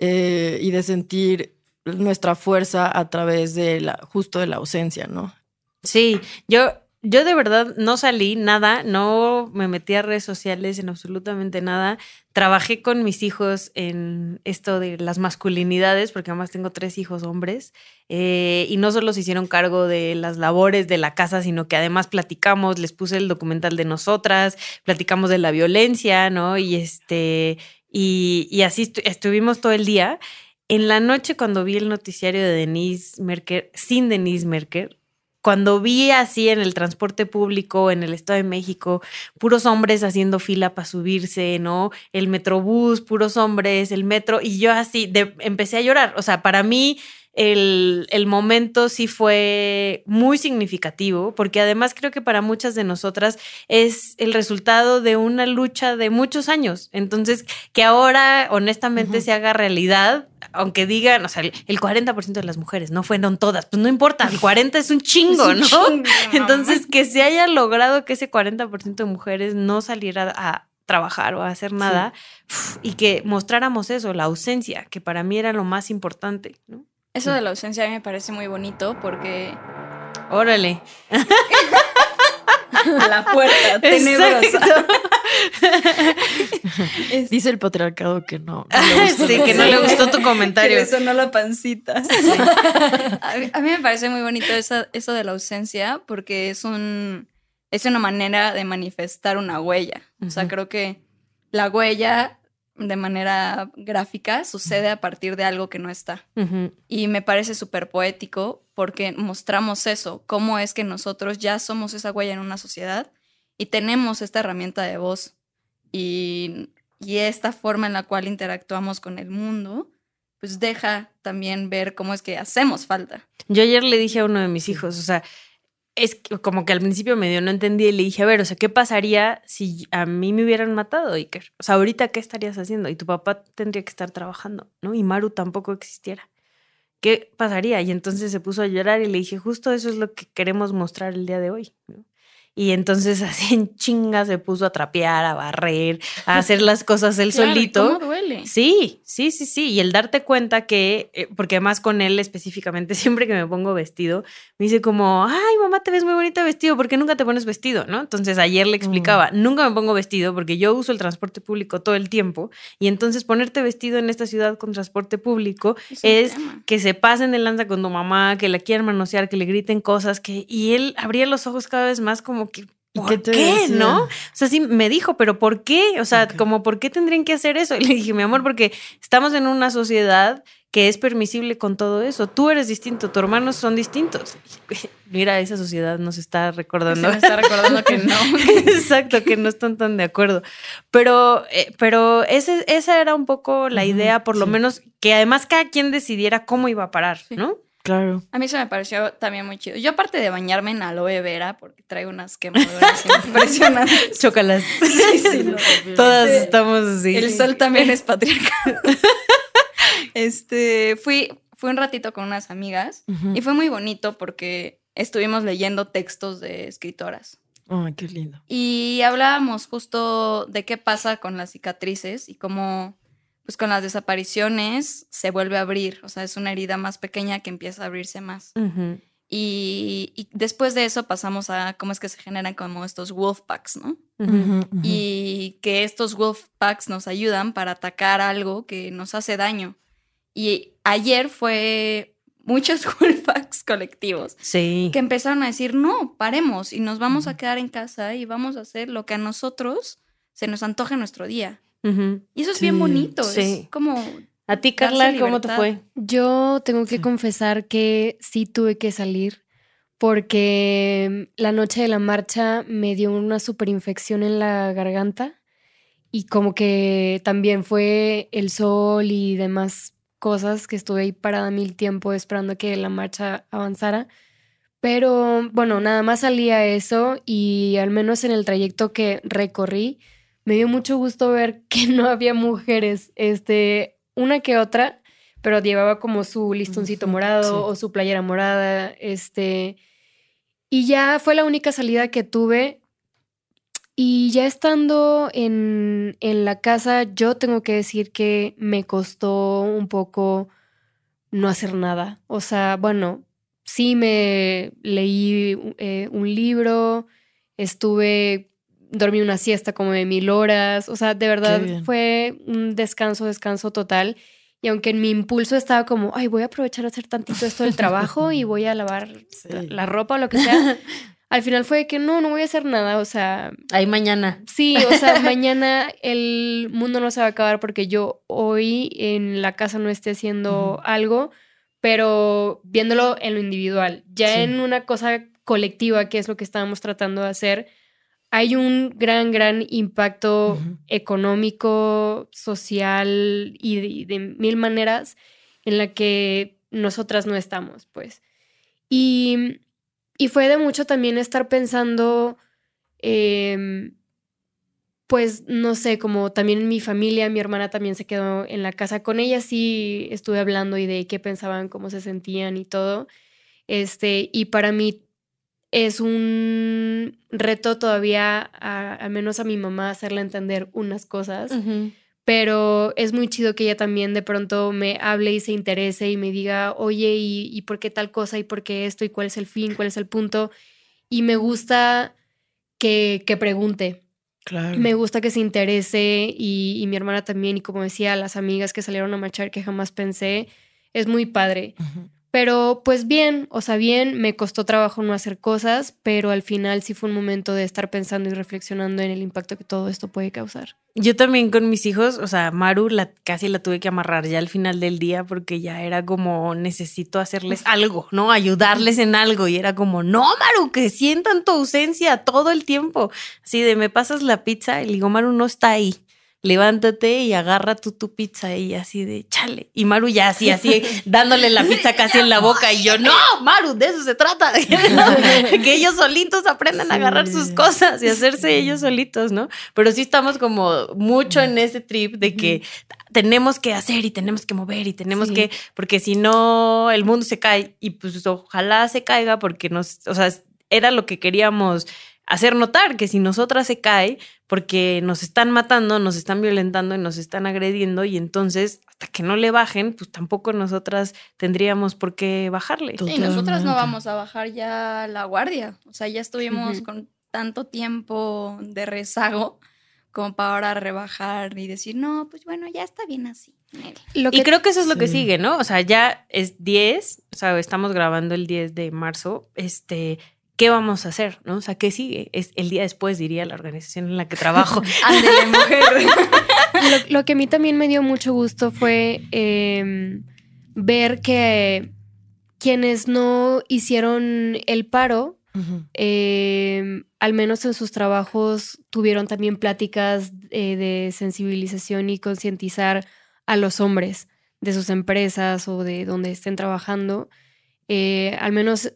eh, y de sentir nuestra fuerza a través de la, justo de la ausencia, ¿no? Sí, yo, yo de verdad no salí nada, no me metí a redes sociales en absolutamente nada. Trabajé con mis hijos en esto de las masculinidades, porque además tengo tres hijos hombres, eh, y no solo se hicieron cargo de las labores de la casa, sino que además platicamos, les puse el documental de nosotras, platicamos de la violencia, ¿no? Y este, y, así estu- estuvimos todo el día. En la noche, cuando vi el noticiario de Denise Merker, sin Denise Merker, cuando vi así en el transporte público en el Estado de México, puros hombres haciendo fila para subirse, ¿no? El metrobús, puros hombres, el metro, y yo así de- empecé a llorar. O sea, para mí el, el momento sí fue muy significativo, porque además creo que para muchas de nosotras es el resultado de una lucha de muchos años. Entonces, que ahora honestamente se haga realidad, aunque digan, o sea, el, el 40% de las mujeres no fueron todas, pues no importa, el 40 es un chingo, Es un ¿no? chingo, Entonces, que se haya logrado que ese 40% de mujeres no saliera a trabajar o a hacer nada y que mostráramos eso, la ausencia, que para mí era lo más importante, ¿no? Eso de la ausencia a mí me parece muy bonito porque Órale. a la puerta tenebrosa. Dice el patriarcado que no. Sí, que no le gustó tu que comentario. le sonó la pancita. a, mí, a mí me parece muy bonito eso de la ausencia porque es un es una manera de manifestar una huella. O sea, creo que la huella de manera gráfica sucede a partir de algo que no está. Y me parece súper poético porque mostramos eso, cómo es que nosotros ya somos esa huella en una sociedad y tenemos esta herramienta de voz y, y esta forma en la cual interactuamos con el mundo, pues deja también ver cómo es que hacemos falta. Yo ayer le dije a uno de mis hijos, o sea, es como que al principio medio no entendí y le dije, a ver, o sea, ¿qué pasaría si a mí me hubieran matado, Iker? O sea, ahorita, ¿qué estarías haciendo? Y tu papá tendría que estar trabajando, ¿no? Y Maru tampoco existiera. ¿Qué pasaría? Y entonces se puso a llorar y le dije, justo eso es lo que queremos mostrar el día de hoy. ¿no? Y entonces así en chinga se puso a trapear, a barrer, a hacer las cosas él solito. ¿Cómo duele? Sí, sí, sí, sí. Y el darte cuenta que, eh, porque además con él específicamente, siempre que me pongo vestido, me dice como, ay, mamá, te ves muy bonita vestido, ¿por qué nunca te pones vestido? ¿No? Entonces ayer le explicaba, Mm. nunca me pongo vestido porque yo uso el transporte público todo el tiempo. Y entonces ponerte vestido en esta ciudad con transporte público Es es que se pasen de lanza con tu mamá, que la quieran manosear, que le griten cosas, que y él abría los ojos cada vez más como que ¿Y ¿por qué no? O sea, sí me dijo, pero ¿por qué? O sea, como ¿por qué tendrían que hacer eso? Y le dije, mi amor, porque estamos en una sociedad que es permisible con todo eso. Tú eres distinto, tus hermanos son distintos. Mira, esa sociedad nos está recordando. está recordando que no. Exacto, que no están tan de acuerdo. Pero, eh, pero ese, esa era un poco la idea, por lo menos que además cada quien decidiera cómo iba a parar, Sí. ¿no? Claro. A mí se me pareció también muy chido. Yo aparte de bañarme en aloe vera, porque traigo unas quemaduras impresionantes. Chócalas. Sí, sí, no. Todas Sí. estamos así. El sol también es patriarcal. este, fui, fui un ratito con unas amigas y fue muy bonito porque estuvimos leyendo textos de escritoras. Ay, qué lindo. Y hablábamos justo de qué pasa con las cicatrices y cómo, pues con las desapariciones se vuelve a abrir. O sea, es una herida más pequeña que empieza a abrirse más. Y, y después de eso pasamos a cómo es que se generan como estos wolf packs, ¿no? Y que estos wolf packs nos ayudan para atacar algo que nos hace daño. Y ayer fue muchos wolf packs colectivos Sí. que empezaron a decir, no, paremos y nos vamos a quedar en casa y vamos a hacer lo que a nosotros se nos antoje en nuestro día. Y eso es Sí, bien bonito, sí. es como... A ti, Carla, ¿cómo te libertad. fue? Yo tengo que confesar que sí tuve que salir porque la noche de la marcha me dio una superinfección en la garganta y como que también fue el sol y demás cosas que estuve ahí parada mil tiempo esperando que la marcha avanzara. Pero bueno, nada más salía eso y al menos en el trayecto que recorrí me dio mucho gusto ver que no había mujeres, este, una que otra, pero llevaba como su listoncito morado sí. o su playera morada, este, y ya fue la única salida que tuve. Y ya estando en, en la casa, yo tengo que decir que me costó un poco no hacer nada. O sea, bueno, sí me leí eh, un libro, estuve, dormí una siesta como de mil horas. O sea, de verdad fue un descanso, descanso total. Y aunque en mi impulso estaba como, ay, voy a aprovechar a hacer tantito esto del trabajo y voy a lavar Sí. la, ropa o lo que sea, al final fue que no, no voy a hacer nada. O sea, Ahí mañana. Sí, o sea, mañana el mundo no se va a acabar porque yo hoy en la casa no esté haciendo algo, pero viéndolo en lo individual, ya Sí. en una cosa colectiva, que es lo que estábamos tratando de hacer, hay un gran, gran impacto económico, social y de, mil maneras en la que nosotras no estamos, pues. Y, y fue de mucho también estar pensando, em, pues no sé, como también en mi familia, mi hermana también se quedó en la casa. Con ella sí estuve hablando y de qué pensaban, cómo se sentían y todo. Este, y para mí es un reto todavía, a- al menos a mi mamá, hacerle entender unas cosas pero es muy chido que ella también de pronto me hable y se interese y me diga, oye, ¿y, y por qué tal cosa? ¿Y por qué esto? ¿Y cuál es el fin? ¿Cuál es el punto? Y me gusta que, que pregunte, Claro. me gusta que se interese y, y mi hermana también, y como decía, las amigas que salieron a marchar que jamás pensé, es muy padre. Pero pues bien, o sea, bien, me costó trabajo no hacer cosas, pero al final sí fue un momento de estar pensando y reflexionando en el impacto que todo esto puede causar. Yo también con mis hijos, o sea, Maru la, casi la tuve que amarrar ya al final del día porque ya era como necesito hacerles algo, ¿no? Ayudarles en algo y era como, no, Maru, que sientan tu ausencia todo el tiempo. Así de, me pasas la pizza y le digo, Maru no está ahí levántate y agarra tú tu pizza y así de chale. Y Maru ya así, así, dándole la pizza casi en la boca. Y yo, no, Maru, de eso se trata. que ellos solitos aprendan a agarrar sus cosas y hacerse ellos solitos, ¿no? Pero sí estamos como mucho en ese trip de que tenemos que hacer y tenemos que mover y tenemos que, porque si no, el mundo se cae y pues ojalá se caiga porque nos, o sea, era lo que queríamos hacer notar que si nosotras se cae, porque nos están matando, nos están violentando y nos están agrediendo, y entonces hasta que no le bajen, pues tampoco nosotras tendríamos por qué bajarle. Y nosotras no vamos a bajar ya la guardia, o sea, ya estuvimos con tanto tiempo de rezago como para ahora rebajar y decir, no, pues bueno, ya está bien así. y creo que eso es lo que sigue, ¿no? O sea, ya es 10, o sea, estamos grabando el 10 de marzo, este, ¿qué vamos a hacer? ¿No? O sea, ¿qué sigue? Es el día después, diría la organización en la que trabajo. Ándele, mujer. lo, que a mí también me dio mucho gusto fue em, ver que quienes no hicieron el paro, em, al menos en sus trabajos, tuvieron también pláticas eh, de sensibilización y concientizar a los hombres de sus empresas o de donde estén trabajando. Eh, al menos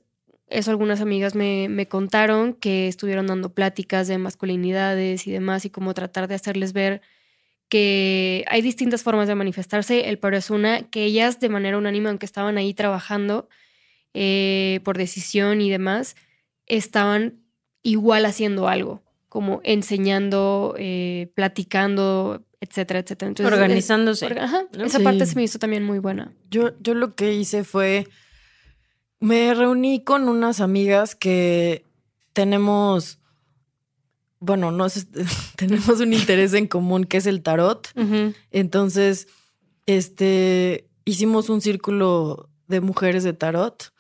eso algunas amigas me, me, contaron que estuvieron dando pláticas de masculinidades y demás y cómo tratar de hacerles ver que hay distintas formas de manifestarse, el paro es una, que ellas de manera unánime, aunque estaban ahí trabajando eh, por decisión y demás, estaban igual haciendo algo, como enseñando, eh, platicando, etcétera, etcétera. Organizándose. Esa parte se me hizo también muy buena. Yo, yo lo que hice fue me reuní con unas amigas que tenemos, bueno, no tenemos un interés en común que es el tarot. Entonces, este, hicimos un círculo de mujeres de tarot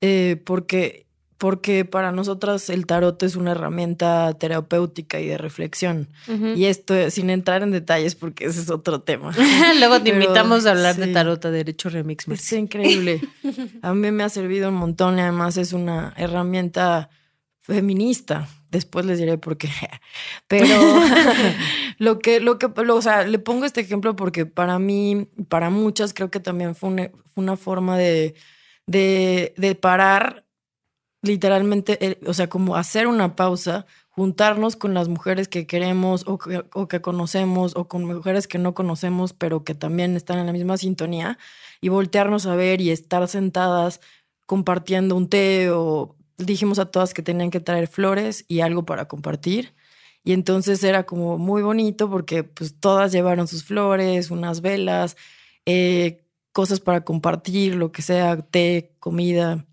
eh, porque porque para nosotras el tarot es una herramienta terapéutica y de reflexión. Y esto sin entrar en detalles porque ese es otro tema. Luego te invitamos a hablar de tarot a Derecho Remix. Es increíble. a mí me ha servido un montón y además es una herramienta feminista. Después les diré por qué. Pero lo que, lo que, o sea, le pongo este ejemplo porque para mí, para muchas, creo que también fue una, fue una forma de, de, de parar literalmente, eh, o sea, como hacer una pausa, juntarnos con las mujeres que queremos o que, conocemos o con mujeres que no conocemos, pero que también están en la misma sintonía y voltearnos a ver y estar sentadas compartiendo un té o dijimos a todas que tenían que traer flores y algo para compartir. Y entonces era como muy bonito porque pues todas llevaron sus flores, unas velas, eh, cosas para compartir, lo que sea, té, comida.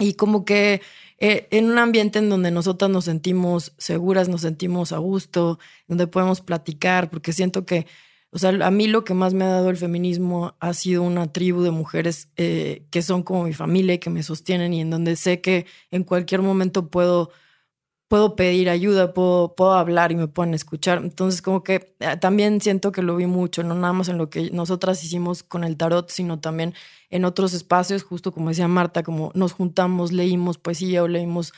Y como que eh, en un ambiente en donde nosotras nos sentimos seguras, nos sentimos a gusto, donde podemos platicar, porque siento que, o sea, a mí lo que más me ha dado el feminismo ha sido una tribu de mujeres eh, que son como mi familia y que me sostienen y en donde sé que en cualquier momento puedo puedo pedir ayuda, puedo, puedo hablar y me pueden escuchar. Entonces, como que eh, también siento que lo vi mucho, no nada más en lo que nosotras hicimos con el tarot, sino también en otros espacios, justo como decía Marta, como nos juntamos, leímos poesía o leímos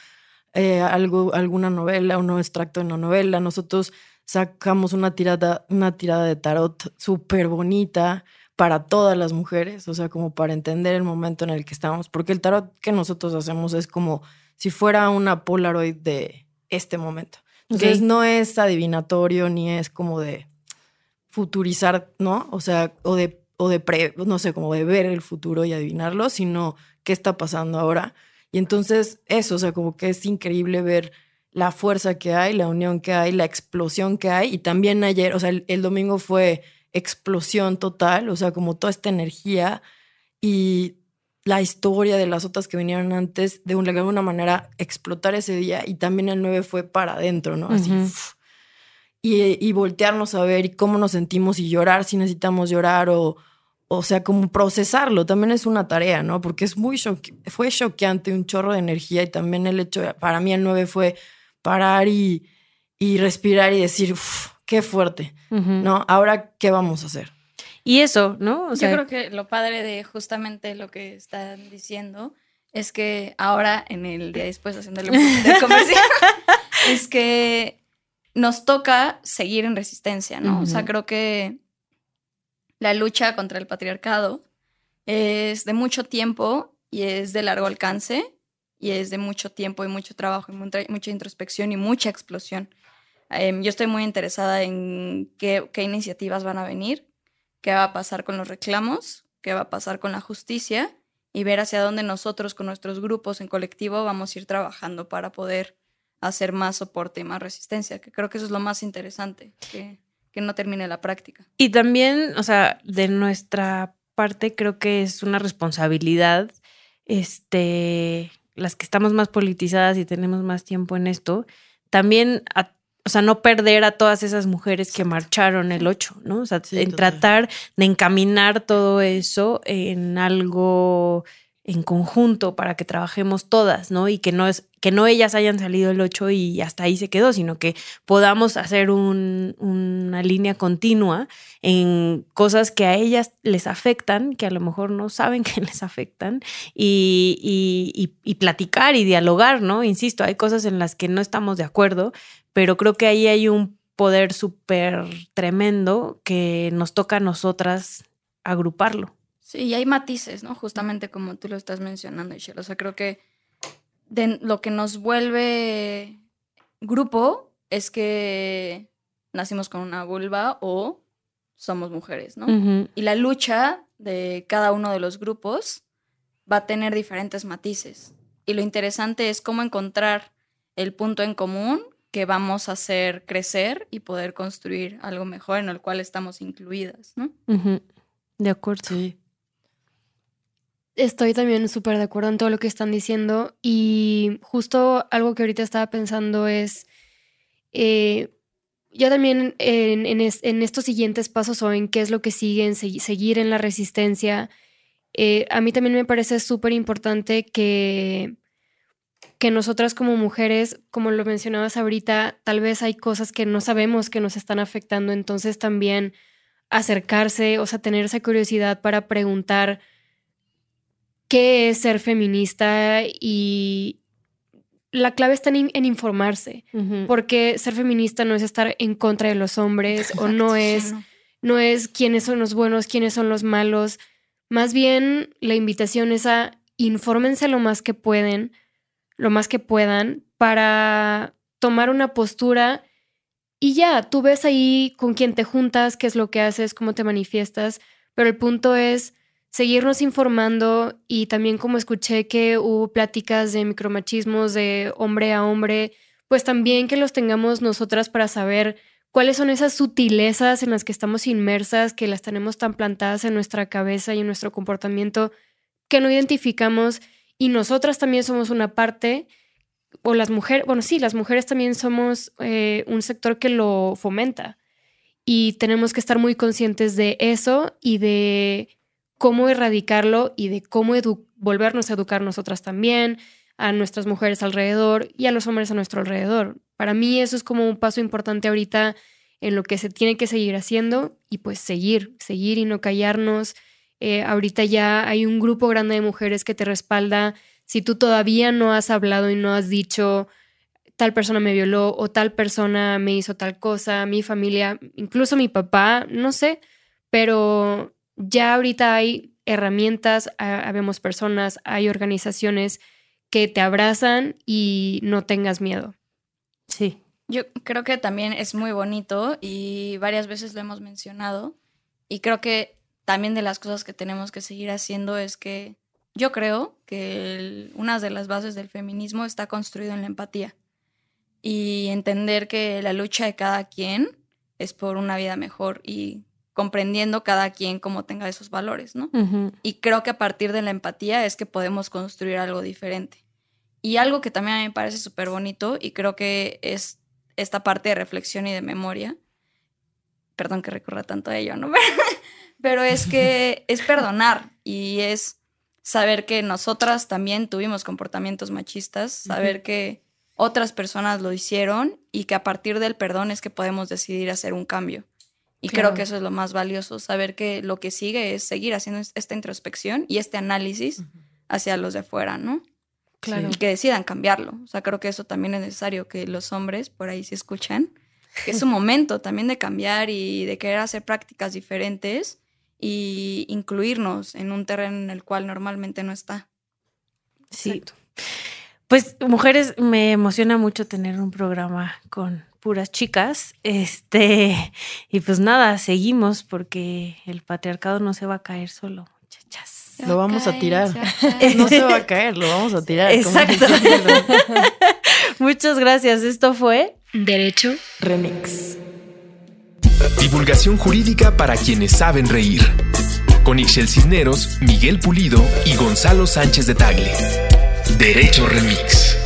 eh, algo, alguna novela, un extracto de una novela. Nosotros sacamos una tirada, una tirada de tarot súper bonita para todas las mujeres, o sea, como para entender el momento en el que estamos, porque el tarot que nosotros hacemos es como si fuera una Polaroid de este momento. Entonces no es adivinatorio ni es como de futurizar, ¿no? O sea, o de, o de pre, no sé, como de ver el futuro y adivinarlo, sino qué está pasando ahora. Y entonces eso, o sea, como que es increíble ver la fuerza que hay, la unión que hay, la explosión que hay. Y también ayer, o sea, el domingo fue explosión total, o sea, como toda esta energía. Y la historia de las otras que vinieron antes, de, alguna manera explotar ese día y también el 9 fue para adentro, ¿no? Así. y, y, voltearnos a ver y cómo nos sentimos y llorar si necesitamos llorar o, o sea, como procesarlo, también es una tarea, ¿no? Porque es muy fue choqueante, un chorro de energía y también el hecho, para mí el 9 fue parar y, y respirar y decir, qué fuerte, ¿no? Ahora, ¿qué vamos a hacer? Y eso, ¿no? O Yo creo que lo padre de justamente lo que están diciendo es que ahora, en el día después, haciendo comercial, es que nos toca seguir en resistencia, ¿no? O sea, creo que la lucha contra el patriarcado es de mucho tiempo y es de largo alcance y es de mucho tiempo y mucho trabajo y mucha introspección y mucha explosión. Em, yo estoy muy interesada en qué, qué iniciativas van a venir, qué va a pasar con los reclamos, qué va a pasar con la justicia y ver hacia dónde nosotros con nuestros grupos en colectivo vamos a ir trabajando para poder hacer más soporte y más resistencia, que creo que eso es lo más interesante, que que no termine la práctica. Y también, o sea, de nuestra parte creo que es una responsabilidad, este, las que estamos más politizadas y tenemos más tiempo en esto, también, o sea, no perder a todas esas mujeres que marcharon el 8, ¿no? O sea, en tratar de encaminar todo eso en algo en conjunto para que trabajemos todas, ¿no? Y que no es que no ellas hayan salido el 8 y hasta ahí se quedó, sino que podamos hacer una línea continua en cosas que a ellas les afectan, que a lo mejor no saben que les afectan, y, y platicar y dialogar, ¿no? Insisto, hay cosas en las que no estamos de acuerdo, pero creo que ahí hay un poder súper tremendo que nos toca a nosotras agruparlo. Sí, y hay matices, ¿no? Justamente como tú lo estás mencionando, Michelle. O sea, creo que de lo que nos vuelve grupo es que nacimos con una vulva o somos mujeres, ¿no? Y la lucha de cada uno de los grupos va a tener diferentes matices. Y lo interesante es cómo encontrar el punto en común que vamos a hacer crecer y poder construir algo mejor en el cual estamos incluidas, ¿no? De acuerdo. Sí. Estoy también súper de acuerdo en todo lo que están diciendo y justo algo que ahorita estaba pensando es, eh, yo también en, estos siguientes pasos o en qué es lo que sigue, en seguir en la resistencia, eh, a mí también me parece súper importante que, que nosotras como mujeres, como lo mencionabas ahorita, tal vez hay cosas que no sabemos que nos están afectando, entonces también acercarse, o sea, tener esa curiosidad para preguntar qué es ser feminista y la clave está en, informarse, porque ser feminista no es estar en contra de los hombres o no es, no es quiénes son los buenos, quiénes son los malos. Más bien la invitación es a infórmense lo más que pueden, lo más que puedan para tomar una postura y ya, tú ves ahí con quién te juntas, qué es lo que haces, cómo te manifiestas, pero el punto es seguirnos informando y también como escuché que hubo pláticas de micromachismos de hombre a hombre, pues también que los tengamos nosotras para saber cuáles son esas sutilezas en las que estamos inmersas, que las tenemos tan plantadas en nuestra cabeza y en nuestro comportamiento que no identificamos y nosotras también somos una parte, o las mujeres, bueno, sí, las mujeres también somos eh, un sector que lo fomenta y tenemos que estar muy conscientes de eso y de cómo erradicarlo y de cómo volvernos a educar nosotras también, a nuestras mujeres alrededor y a los hombres a nuestro alrededor. Para mí eso es como un paso importante ahorita en lo que se tiene que seguir haciendo y pues seguir, seguir y no callarnos. Eh, ahorita ya hay un grupo grande de mujeres que te respalda. Si tú todavía no has hablado y no has dicho tal persona me violó o tal persona me hizo tal cosa, mi familia, incluso mi papá, no sé, pero ya ahorita hay herramientas, habemos personas, hay organizaciones que te abrazan y no tengas miedo. Sí. Yo creo que también es muy bonito y varias veces lo hemos mencionado y creo que también de las cosas que tenemos que seguir haciendo es que yo creo que una de las bases del feminismo está construido en la empatía y entender que la lucha de cada quien es por una vida mejor y comprendiendo cada quien cómo tenga esos valores, ¿no? Y creo que a partir de la empatía es que podemos construir algo diferente. Y algo que también a mí me parece súper bonito y creo que es esta parte de reflexión y de memoria. Perdón que recurra tanto a ello, ¿no? pero es que es perdonar y es saber que nosotras también tuvimos comportamientos machistas, saber que otras personas lo hicieron y que a partir del perdón es que podemos decidir hacer un cambio. Y creo que eso es lo más valioso, saber que lo que sigue es seguir haciendo esta introspección y este análisis hacia los de afuera, ¿no? Claro. Y que decidan cambiarlo. O sea, creo que eso también es necesario que los hombres, por ahí se escuchan, que es un momento también de cambiar y de querer hacer prácticas diferentes y incluirnos en un terreno en el cual normalmente no está. Sí. Pues mujeres, me emociona mucho tener un programa con puras chicas. Este, y pues nada, seguimos porque el patriarcado no se va a caer solo, muchachas. Lo vamos a tirar. No se va a caer, lo vamos a tirar. como Exacto. Muchas gracias. Esto fue Derecho Remix. Divulgación jurídica para quienes saben reír. Con Ixel Cisneros, Miguel Pulido y Gonzalo Sánchez de Tagle. Derecho Remix.